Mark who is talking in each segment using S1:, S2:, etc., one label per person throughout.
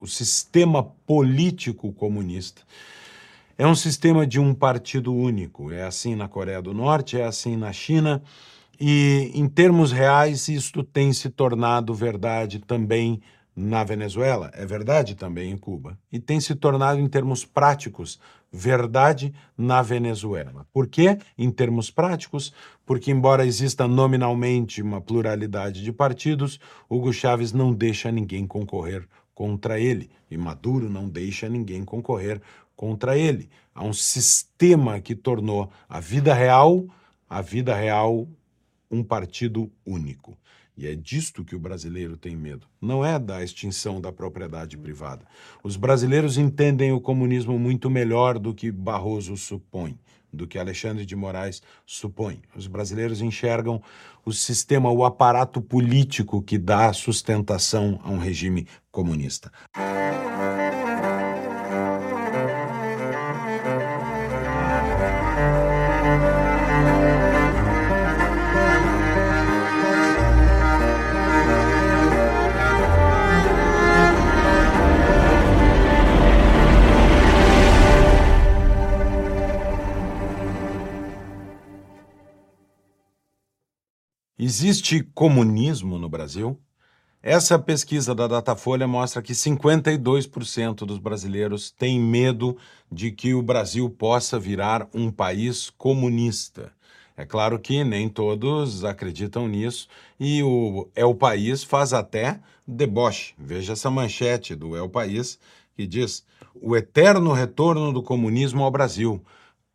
S1: o sistema político comunista é um sistema de um partido único. É assim na Coreia do Norte, é assim na China, e em termos reais, isto tem se tornado verdade também na Venezuela, é verdade também em Cuba, e tem se tornado em termos práticos verdade na Venezuela. Por quê? Em termos práticos, porque embora exista nominalmente uma pluralidade de partidos, Hugo Chávez não deixa ninguém concorrer contra ele e Maduro não deixa ninguém concorrer contra ele. Há um sistema que tornou a vida real, a vida real um partido único. E é disto que o brasileiro tem medo. Não é da extinção da propriedade privada. Os brasileiros entendem o comunismo muito melhor do que Barroso supõe, do que Alexandre de Moraes supõe. Os brasileiros enxergam o sistema, o aparato político que dá sustentação a um regime comunista. Existe comunismo no Brasil? Essa pesquisa da Datafolha mostra que 52% dos brasileiros têm medo de que o Brasil possa virar um país comunista. É claro que nem todos acreditam nisso e o É o País faz até deboche. Veja essa manchete do É o País que diz: o eterno retorno do comunismo ao Brasil.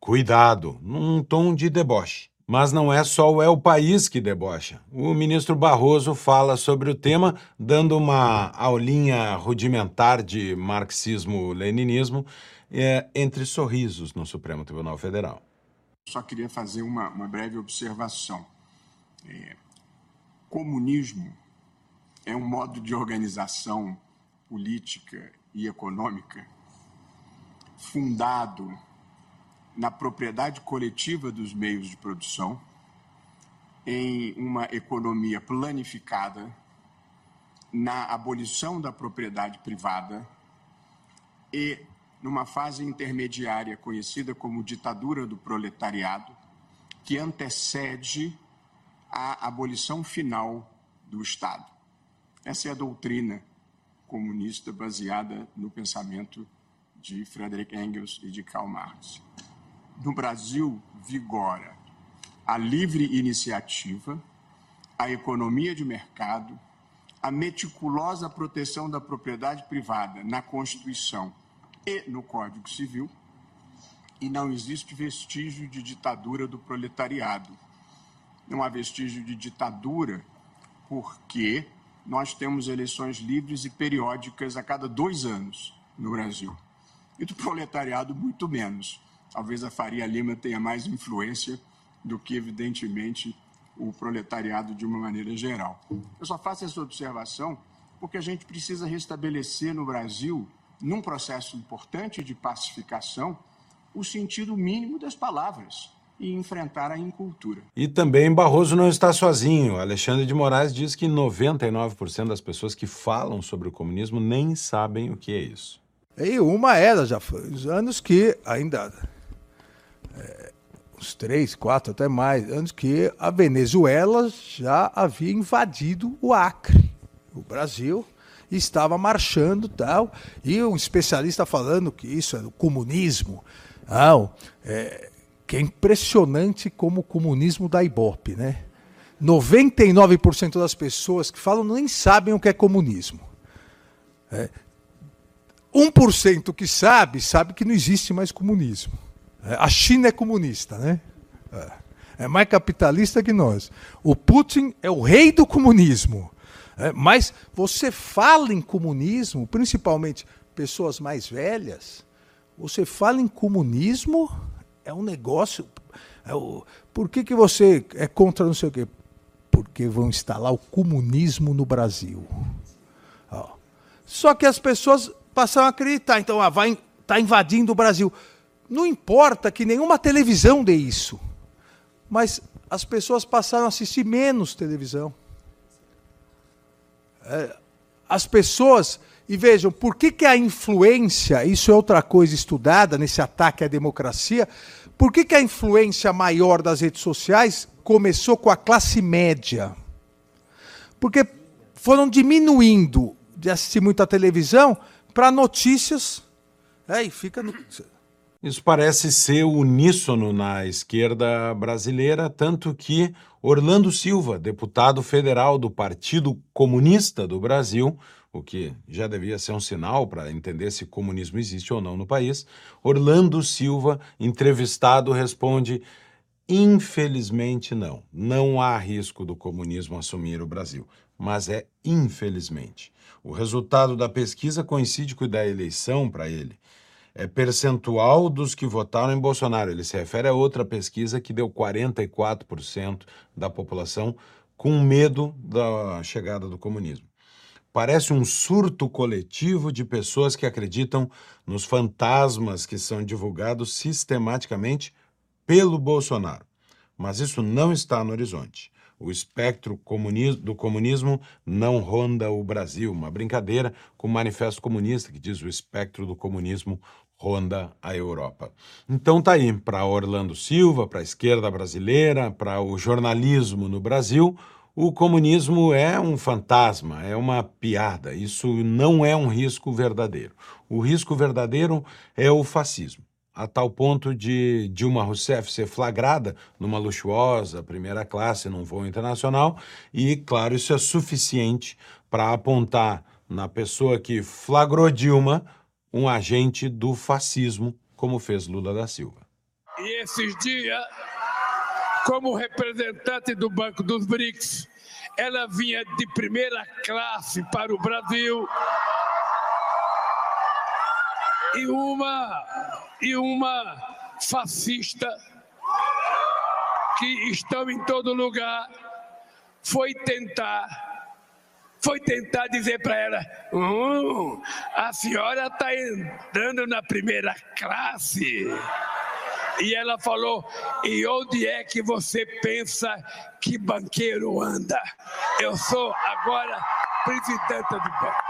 S1: Cuidado, num tom de deboche. Mas não é só o É o País que debocha. O ministro Barroso fala sobre o tema, dando uma aulinha rudimentar de marxismo-leninismo é, entre sorrisos no Supremo Tribunal Federal.
S2: Só queria fazer uma, uma breve observação. É, comunismo é um modo de organização política e econômica fundado na propriedade coletiva dos meios de produção, em uma economia planificada, na abolição da propriedade privada e numa fase intermediária conhecida como ditadura do proletariado, que antecede a abolição final do Estado. Essa é a doutrina comunista baseada no pensamento de Frederick Engels e de Karl Marx no Brasil vigora a livre iniciativa, a economia de mercado, a meticulosa proteção da propriedade privada na Constituição e no Código Civil, e não existe vestígio de ditadura do proletariado. Não há vestígio de ditadura porque nós temos eleições livres e periódicas a cada dois anos no Brasil. E do proletariado, muito menos talvez a Faria Lima tenha mais influência do que, evidentemente, o proletariado de uma maneira geral. Eu só faço essa observação porque a gente precisa restabelecer no Brasil, num processo importante de pacificação, o sentido mínimo das palavras e enfrentar a incultura.
S1: E também Barroso não está sozinho. Alexandre de Moraes diz que 99% das pessoas que falam sobre o comunismo nem sabem o que é isso.
S3: E uma era já foi os anos que ainda é, uns três, quatro, até mais anos que a Venezuela já havia invadido o Acre, o Brasil, estava marchando tal. E um especialista falando que isso era o comunismo. Não, é, que é impressionante como o comunismo da Ibope, né? 99% das pessoas que falam nem sabem o que é comunismo. É, 1% que sabe, sabe que não existe mais comunismo. É, a China é comunista, né? É. é mais capitalista que nós. O Putin é o rei do comunismo. É, mas você fala em comunismo, principalmente pessoas mais velhas, você fala em comunismo, é um negócio. É o, por que, que você é contra não sei o quê? Porque vão instalar o comunismo no Brasil. Ó. Só que as pessoas passam a acreditar, então ah, vai tá invadindo o Brasil. Não importa que nenhuma televisão dê isso, mas as pessoas passaram a assistir menos televisão. É, as pessoas E vejam, por que, que a influência, isso é outra coisa estudada nesse ataque à democracia, por que, que a influência maior das redes sociais começou com a classe média? Porque foram diminuindo de assistir muita televisão para notícias. É, e fica no...
S1: Isso parece ser uníssono na esquerda brasileira, tanto que Orlando Silva, deputado federal do Partido Comunista do Brasil, o que já devia ser um sinal para entender se comunismo existe ou não no país, Orlando Silva, entrevistado, responde: infelizmente não. Não há risco do comunismo assumir o Brasil, mas é infelizmente. O resultado da pesquisa coincide com o da eleição para ele é, percentual dos que votaram em Bolsonaro. Ele se refere a outra pesquisa que deu 44% da população com medo da chegada do comunismo. Parece um surto coletivo de pessoas que acreditam nos fantasmas que são divulgados sistematicamente pelo Bolsonaro. Mas isso não está no horizonte. O espectro do comunismo não ronda o Brasil. Uma brincadeira com o Manifesto Comunista, que diz o espectro do comunismo ronda a Europa. Então tá aí para Orlando Silva, para a esquerda brasileira, para o jornalismo no Brasil, o comunismo é um fantasma, é uma piada. Isso não é um risco verdadeiro. O risco verdadeiro é o fascismo. A tal ponto de Dilma Rousseff ser flagrada numa luxuosa primeira classe num voo internacional, e, claro, isso é suficiente para apontar na pessoa que flagrou Dilma um agente do fascismo, como fez Lula da Silva.
S4: E esses dias, como representante do Banco dos BRICS, ela vinha de primeira classe para o Brasil. E uma, e uma fascista que estão em todo lugar foi tentar foi tentar dizer para ela: hum, a senhora está entrando na primeira classe. E ela falou: e onde é que você pensa que banqueiro anda? Eu sou agora presidenta do banco.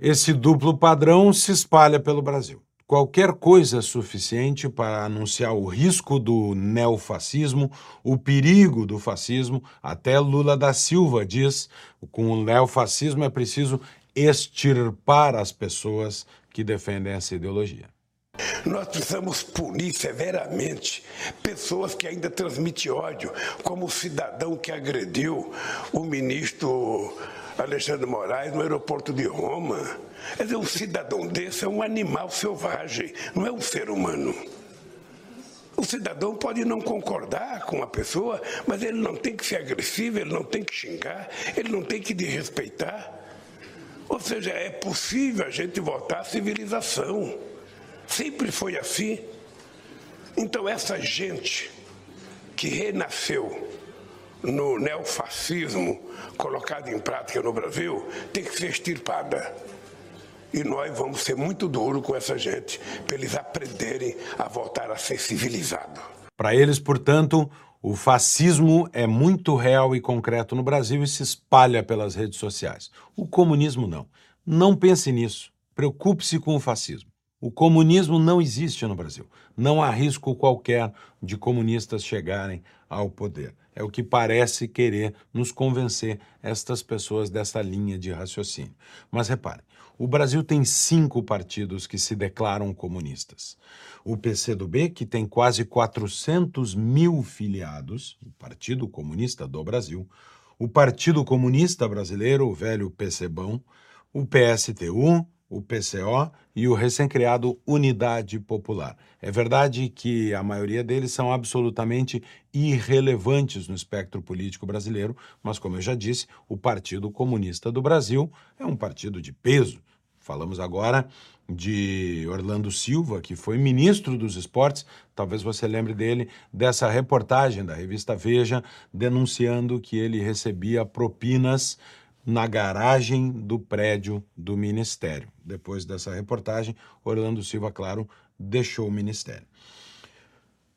S1: Esse duplo padrão se espalha pelo Brasil. Qualquer coisa suficiente para anunciar o risco do neofascismo, o perigo do fascismo. Até Lula da Silva diz: com o neofascismo é preciso extirpar as pessoas que defendem essa ideologia.
S5: Nós precisamos punir severamente pessoas que ainda transmitem ódio, como o cidadão que agrediu o ministro Alexandre Moraes no aeroporto de Roma. Quer dizer, um cidadão desse é um animal selvagem, não é um ser humano. O cidadão pode não concordar com a pessoa, mas ele não tem que ser agressivo, ele não tem que xingar, ele não tem que desrespeitar. Ou seja, é possível a gente voltar à civilização. Sempre foi assim. Então, essa gente que renasceu no neofascismo colocado em prática no Brasil tem que ser extirpada. E nós vamos ser muito duros com essa gente, para eles aprenderem a voltar a ser civilizados.
S1: Para eles, portanto, o fascismo é muito real e concreto no Brasil e se espalha pelas redes sociais. O comunismo não. Não pense nisso. Preocupe-se com o fascismo. O comunismo não existe no Brasil. Não há risco qualquer de comunistas chegarem ao poder. É o que parece querer nos convencer estas pessoas dessa linha de raciocínio. Mas reparem, o Brasil tem cinco partidos que se declaram comunistas. O PCdoB, que tem quase 400 mil filiados, o Partido Comunista do Brasil, o Partido Comunista Brasileiro, o velho PCBão, o PSTU, o PCO e o recém-criado Unidade Popular. É verdade que a maioria deles são absolutamente irrelevantes no espectro político brasileiro, mas, como eu já disse, o Partido Comunista do Brasil é um partido de peso. Falamos agora de Orlando Silva, que foi ministro dos esportes. Talvez você lembre dele dessa reportagem da revista Veja, denunciando que ele recebia propinas na garagem do prédio do Ministério. Depois dessa reportagem, Orlando Silva, claro, deixou o Ministério.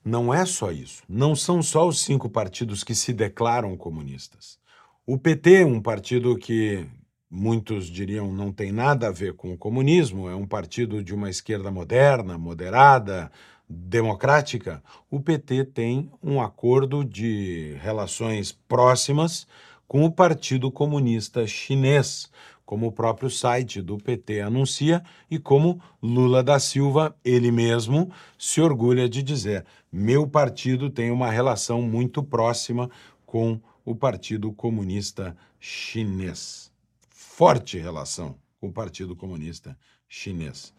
S1: Não é só isso. Não são só os cinco partidos que se declaram comunistas. O PT, um partido que muitos diriam não tem nada a ver com o comunismo, é um partido de uma esquerda moderna, moderada, democrática, o PT tem um acordo de relações próximas com o Partido Comunista Chinês, como o próprio site do PT anuncia e como Lula da Silva, ele mesmo, se orgulha de dizer: meu partido tem uma relação muito próxima com o Partido Comunista Chinês. Forte relação com o Partido Comunista Chinês.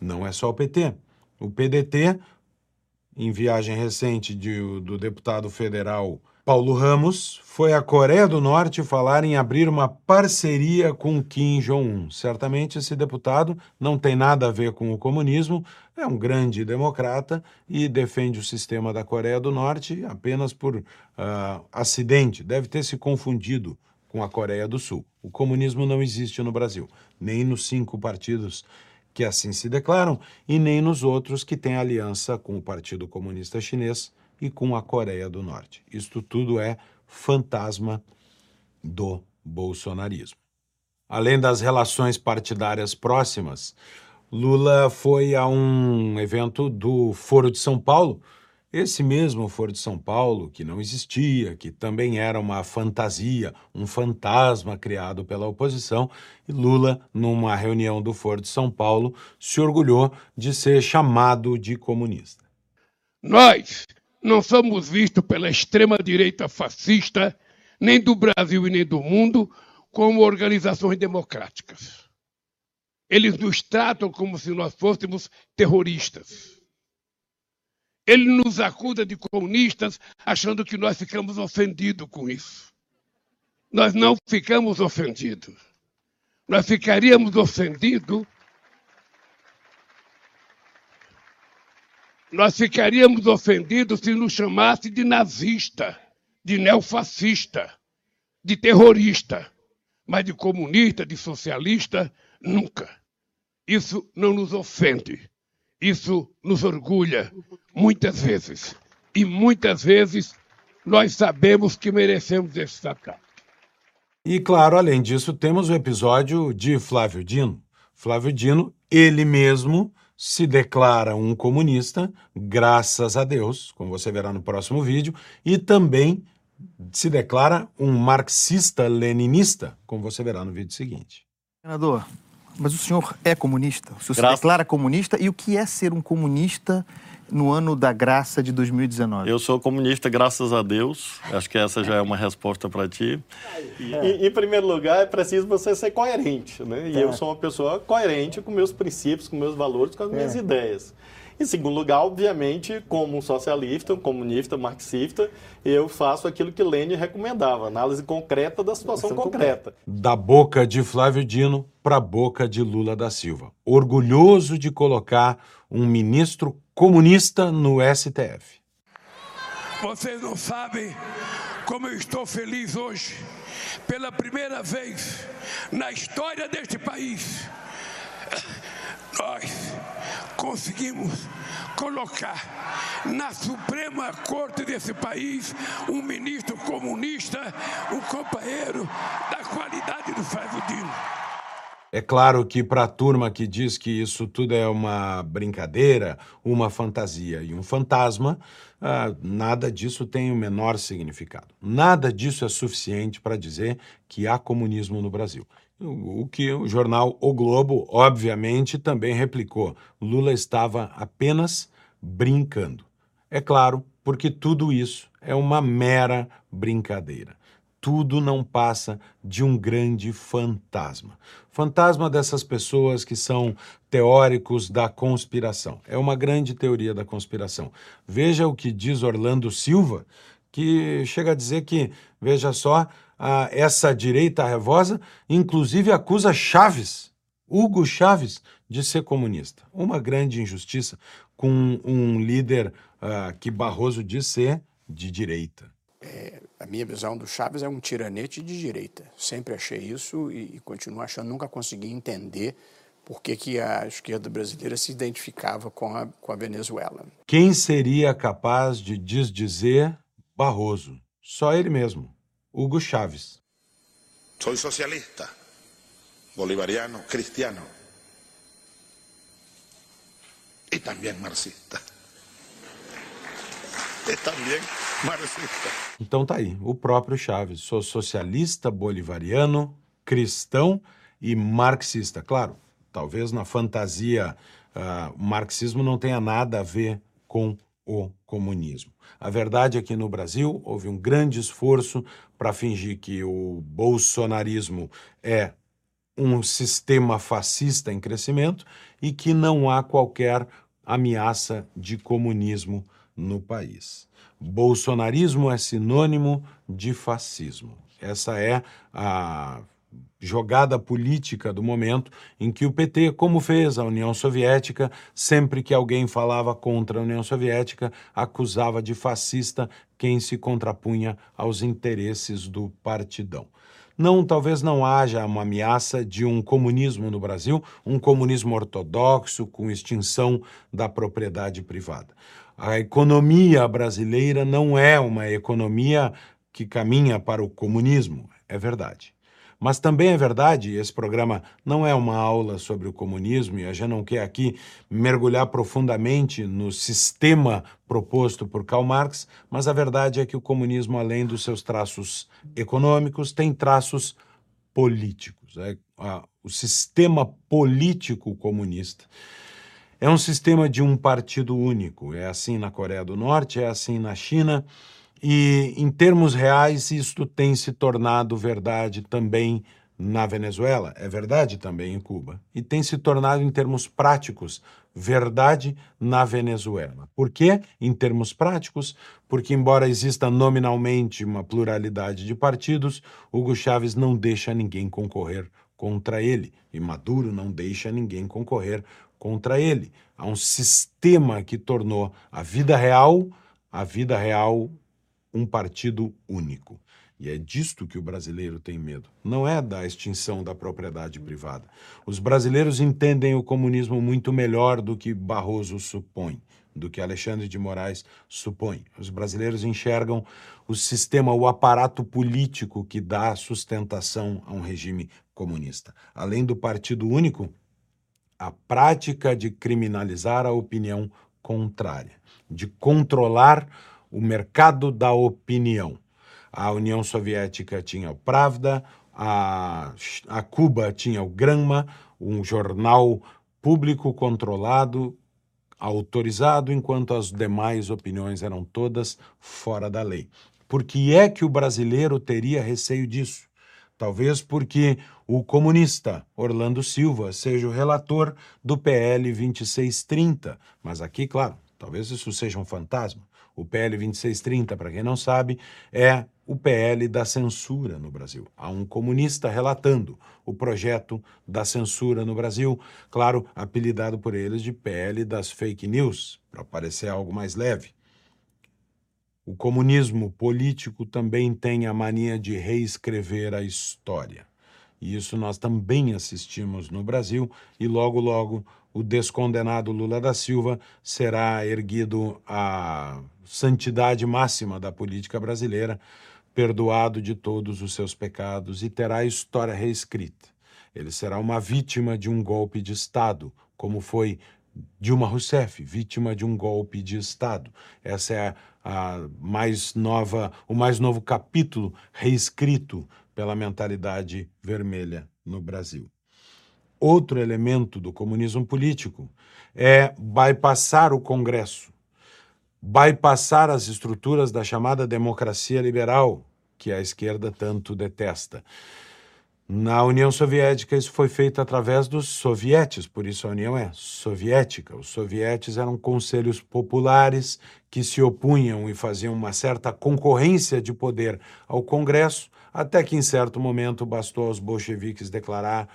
S1: Não é só o PT. O PDT, em viagem recente de, do deputado federal Paulo Ramos, foi à Coreia do Norte falar em abrir uma parceria com Kim Jong-un. Certamente esse deputado não tem nada a ver com o comunismo, é um grande democrata e defende o sistema da Coreia do Norte apenas por uh, acidente. Deve ter se confundido com a Coreia do Sul. O comunismo não existe no Brasil, nem nos cinco partidos que assim se declaram e nem nos outros que têm aliança com o Partido Comunista Chinês e com a Coreia do Norte. Isto tudo é fantasma do bolsonarismo. Além das relações partidárias próximas, Lula foi a um evento do Foro de São Paulo esse mesmo Foro de São Paulo, que não existia, que também era uma fantasia, um fantasma criado pela oposição, e Lula, numa reunião do Foro de São Paulo, se orgulhou de ser chamado de comunista.
S4: Nós não somos vistos pela extrema-direita fascista, nem do Brasil e nem do mundo, como organizações democráticas. Eles nos tratam como se nós fôssemos terroristas. Ele nos acusa de comunistas, achando que nós ficamos ofendidos com isso. Nós não ficamos ofendidos. Nós ficaríamos ofendidos. Nós ficaríamos ofendidos se nos chamasse de nazista, de neofascista, de terrorista. Mas de comunista, de socialista, nunca. Isso não nos ofende. Isso nos orgulha muitas vezes. E muitas vezes nós sabemos que merecemos esse ataque.
S1: E claro, além disso, temos o episódio de Flávio Dino. Flávio Dino, ele mesmo se declara um comunista, graças a Deus, como você verá no próximo vídeo, e também se declara um marxista-leninista, como você verá no vídeo seguinte.
S6: Senador, mas o senhor é comunista? O senhor Graças... se declara comunista? E o que é ser um comunista no ano da graça de 2019?
S7: Eu sou comunista, graças a Deus. Acho que essa já é uma resposta para ti. E, em primeiro lugar, é preciso você ser coerente. Né? E é. eu sou uma pessoa coerente com meus princípios, com meus valores, com as minhas é. ideias. Em segundo lugar, obviamente, como um socialista, um comunista, marxista, eu faço aquilo que Lênin recomendava, análise concreta da situação concreta.
S1: Da boca de Flávio Dino para a boca de Lula da Silva. Orgulhoso de colocar um ministro comunista no STF.
S4: Vocês não sabem como eu estou feliz hoje. Pela primeira vez na história deste país, nós conseguimos colocar na Suprema Corte desse país um ministro comunista, um companheiro da qualidade do Flávio Dino.
S1: É claro que para a turma que diz que isso tudo é uma brincadeira, uma fantasia e um fantasma, ah, nada disso tem o menor significado. Nada disso é suficiente para dizer que há comunismo no Brasil. O que o jornal O Globo, obviamente, também replicou. Lula estava apenas brincando. É claro, porque tudo isso é uma mera brincadeira. Tudo não passa de um grande fantasma. Fantasma dessas pessoas que são teóricos da conspiração. É uma grande teoria da conspiração. Veja o que diz Orlando Silva, que chega a dizer que, veja só, a, essa direita revosa, inclusive acusa Chaves, Hugo Chaves, de ser comunista. Uma grande injustiça com um líder uh, que Barroso diz ser de direita.
S2: É, a minha visão do Chaves é um tiranete de direita. Sempre achei isso e, e continuo achando, nunca consegui entender por que, que, a esquerda brasileira se identificava com a, com a Venezuela.
S1: Quem seria capaz de desdizer Barroso? Só ele mesmo. Hugo Chaves.
S8: Soy socialista. bolivariano, cristiano y también marxista. E também marxista.
S1: Então tá aí, o próprio Chaves. Sou socialista, bolivariano, cristão e marxista. Claro, talvez na fantasia uh, o marxismo não tenha nada a ver com o comunismo. A verdade é que no Brasil houve um grande esforço para fingir que o bolsonarismo é um sistema fascista em crescimento e que não há qualquer ameaça de comunismo no país. Bolsonarismo é sinônimo de fascismo. Essa é a jogada política do momento em que o PT, como fez a União Soviética, sempre que alguém falava contra a União Soviética, acusava de fascista quem se contrapunha aos interesses do partidão. Não, talvez não haja uma ameaça de um comunismo no Brasil, um comunismo ortodoxo com extinção da propriedade privada. A economia brasileira não é uma economia que caminha para o comunismo, é verdade. Mas também é verdade, esse programa não é uma aula sobre o comunismo e a gente não quer aqui mergulhar profundamente no sistema proposto por Karl Marx, mas a verdade é que o comunismo, além dos seus traços econômicos, tem traços políticos. É, o sistema político comunista é um sistema de um partido único. É assim na Coreia do Norte, é assim na China e, em termos reais, isto tem se tornado verdade também na Venezuela, é verdade também em Cuba, e tem se tornado, em termos práticos, verdade na Venezuela. Por quê? Em termos práticos, porque, embora exista nominalmente uma pluralidade de partidos, Hugo Chávez não deixa ninguém concorrer contra ele, e Maduro não deixa ninguém concorrer contra ele. Há um sistema que tornou a vida real a vida real um partido único. E é disto que o brasileiro tem medo. Não é da extinção da propriedade privada. Os brasileiros entendem o comunismo muito melhor do que Barroso supõe, do que Alexandre de Moraes supõe. Os brasileiros enxergam o sistema, o aparato político que dá sustentação a um regime comunista. Além do partido único, a prática de criminalizar a opinião contrária, de controlar o mercado da opinião. A União Soviética tinha o Pravda, a, a Cuba tinha o Granma, um jornal público controlado, autorizado, enquanto as demais opiniões eram todas fora da lei. Por que é que o brasileiro teria receio disso? Talvez porque o comunista Orlando Silva seja o relator do PL 2630, mas aqui, claro, talvez isso seja um fantasma. O PL 2630, para quem não sabe, é o PL da censura no Brasil. Há um comunista relatando o projeto da censura no Brasil, claro, apelidado por eles de PL das fake news, para parecer algo mais leve. O comunismo político também tem a mania de reescrever a história. E isso nós também assistimos no Brasil, e logo, logo o descondenado Lula da Silva será erguido à santidade máxima da política brasileira, perdoado de todos os seus pecados e terá a história reescrita. Ele será uma vítima de um golpe de Estado, como foi Dilma Rousseff, vítima de um golpe de Estado. Essa é a, mais nova, o mais novo capítulo reescrito pela mentalidade vermelha no Brasil. Outro elemento do comunismo político é bypassar o Congresso, bypassar as estruturas da chamada democracia liberal, que a esquerda tanto detesta. Na União Soviética, isso foi feito através dos sovietes, por isso a União é soviética. Os sovietes eram conselhos populares que se opunham e faziam uma certa concorrência de poder ao Congresso, até que em certo momento bastou aos bolcheviques declarar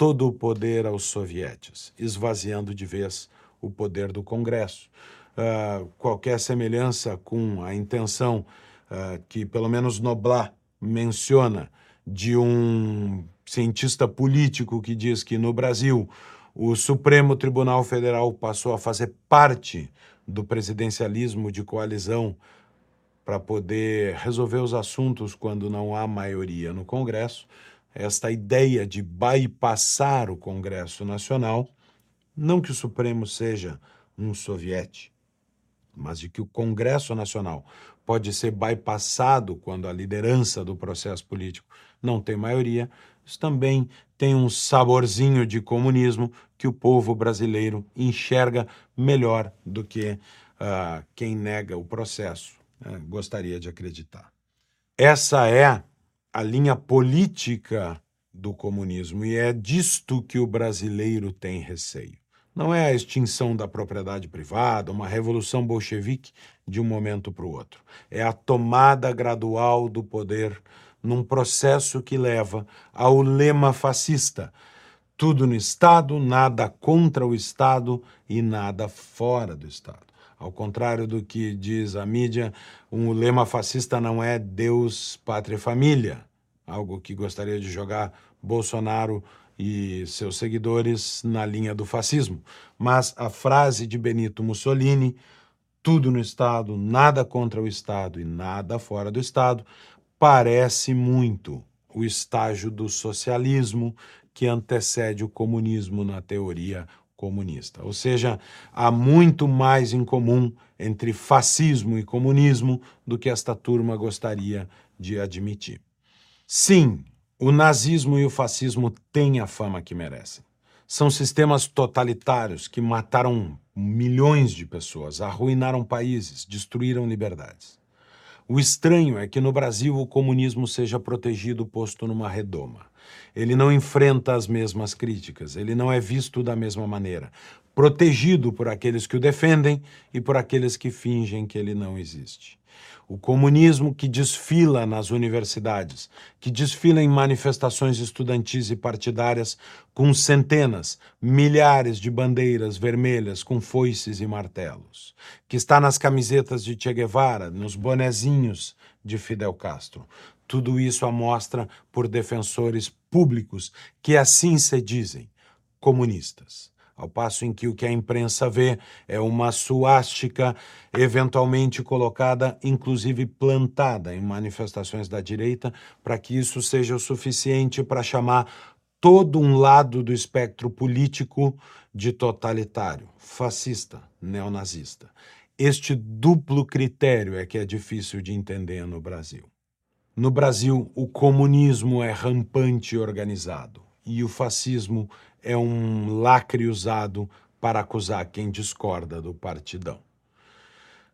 S1: todo o poder aos sovietes, esvaziando de vez o poder do Congresso. Uh, qualquer semelhança com a intenção uh, que, pelo menos, Noblat menciona de um cientista político que diz que no Brasil o Supremo Tribunal Federal passou a fazer parte do presidencialismo de coalizão para poder resolver os assuntos quando não há maioria no Congresso esta ideia de bypassar o Congresso Nacional, não que o Supremo seja um soviete, mas de que o Congresso Nacional pode ser bypassado quando a liderança do processo político não tem maioria, isso também tem um saborzinho de comunismo que o povo brasileiro enxerga melhor do que uh, quem nega o processo uh, gostaria de acreditar. Essa é a linha política do comunismo e é disto que o brasileiro tem receio. Não é a extinção da propriedade privada, uma revolução bolchevique de um momento para o outro. É a tomada gradual do poder num processo que leva ao lema fascista: tudo no Estado, nada contra o Estado e nada fora do Estado. Ao contrário do que diz a mídia, um lema fascista não é Deus, pátria e família, algo que gostaria de jogar Bolsonaro e seus seguidores na linha do fascismo. Mas a frase de Benito Mussolini, tudo no Estado, nada contra o Estado e nada fora do Estado, parece muito o estágio do socialismo que antecede o comunismo na teoria comunista. Ou seja, há muito mais em comum entre fascismo e comunismo do que esta turma gostaria de admitir. Sim, o nazismo e o fascismo têm a fama que merecem. São sistemas totalitários que mataram milhões de pessoas, arruinaram países, destruíram liberdades. O estranho é que no Brasil o comunismo seja protegido posto numa redoma. Ele não enfrenta as mesmas críticas, ele não é visto da mesma maneira, protegido por aqueles que o defendem e por aqueles que fingem que ele não existe. O comunismo que desfila nas universidades, que desfila em manifestações estudantis e partidárias com centenas, milhares de bandeiras vermelhas com foices e martelos, que está nas camisetas de Che Guevara, nos bonezinhos de Fidel Castro. Tudo isso amostra por defensores públicos que assim se dizem, comunistas ao passo em que o que a imprensa vê é uma suástica eventualmente colocada, inclusive plantada em manifestações da direita, para que isso seja o suficiente para chamar todo um lado do espectro político de totalitário, fascista, neonazista. Este duplo critério é que é difícil de entender no Brasil. No Brasil, o comunismo é rampante e organizado, e o fascismo é um lacre usado para acusar quem discorda do partidão.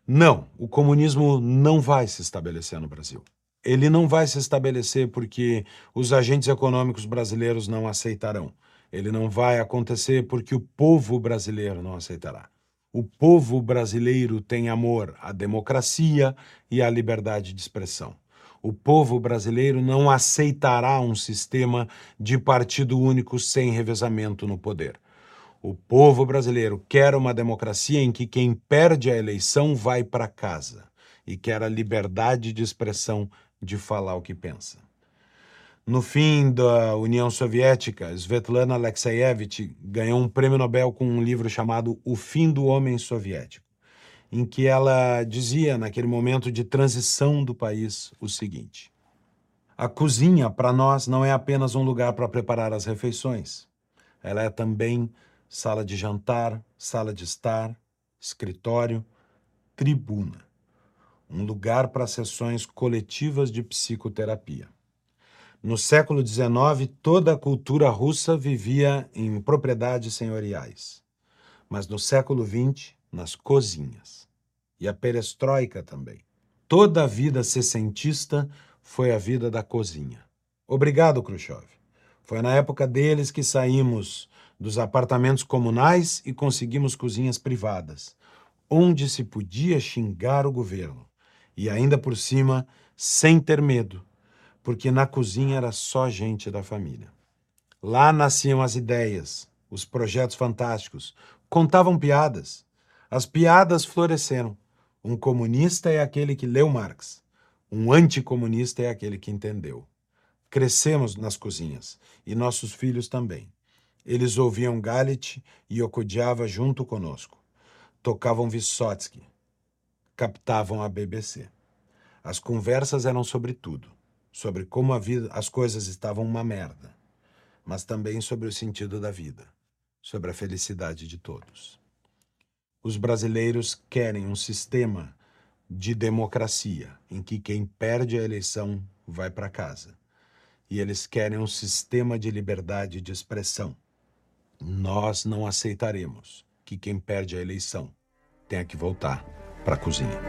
S1: Não, o comunismo não vai se estabelecer no Brasil. Ele não vai se estabelecer porque os agentes econômicos brasileiros não aceitarão. Ele não vai acontecer porque o povo brasileiro não aceitará. O povo brasileiro tem amor à democracia e à liberdade de expressão o povo brasileiro não aceitará um sistema de partido único sem revezamento no poder. O povo brasileiro quer uma democracia em que quem perde a eleição vai para casa e quer a liberdade de expressão de falar o que pensa. No fim da União Soviética, Svetlana Alexeyevich ganhou um prêmio Nobel com um livro chamado O Fim do Homem Soviético em que ela dizia, naquele momento de transição do país, o seguinte: A cozinha, para nós, não é apenas um lugar para preparar as refeições. Ela é também sala de jantar, sala de estar, escritório, tribuna. Um lugar para sessões coletivas de psicoterapia. No século XIX, toda a cultura russa vivia em propriedades senhoriais. Mas no século XX, nas cozinhas. E a perestroika também. Toda a vida sessentista foi a vida da cozinha. Obrigado, Khrushchev. Foi na época deles que saímos dos apartamentos comunais e conseguimos cozinhas privadas, onde se podia xingar o governo. E ainda por cima, sem ter medo, porque na cozinha era só gente da família. Lá nasciam as ideias, os projetos fantásticos, contavam piadas. As piadas floresceram. Um comunista é aquele que leu Marx. Um anticomunista é aquele que entendeu. Crescemos nas cozinhas, e nossos filhos também. Eles ouviam Galit e Okudjava junto conosco. Tocavam Vysotsky. Captavam a BBC. As conversas eram sobre tudo. sobre como a vida, as coisas estavam uma merda, mas também sobre o sentido da vida, sobre a felicidade de todos. Os brasileiros querem um sistema de democracia em que quem perde a eleição vai para casa. E eles querem um sistema de liberdade de expressão. Nós não aceitaremos que quem perde a eleição tenha que voltar para a cozinha.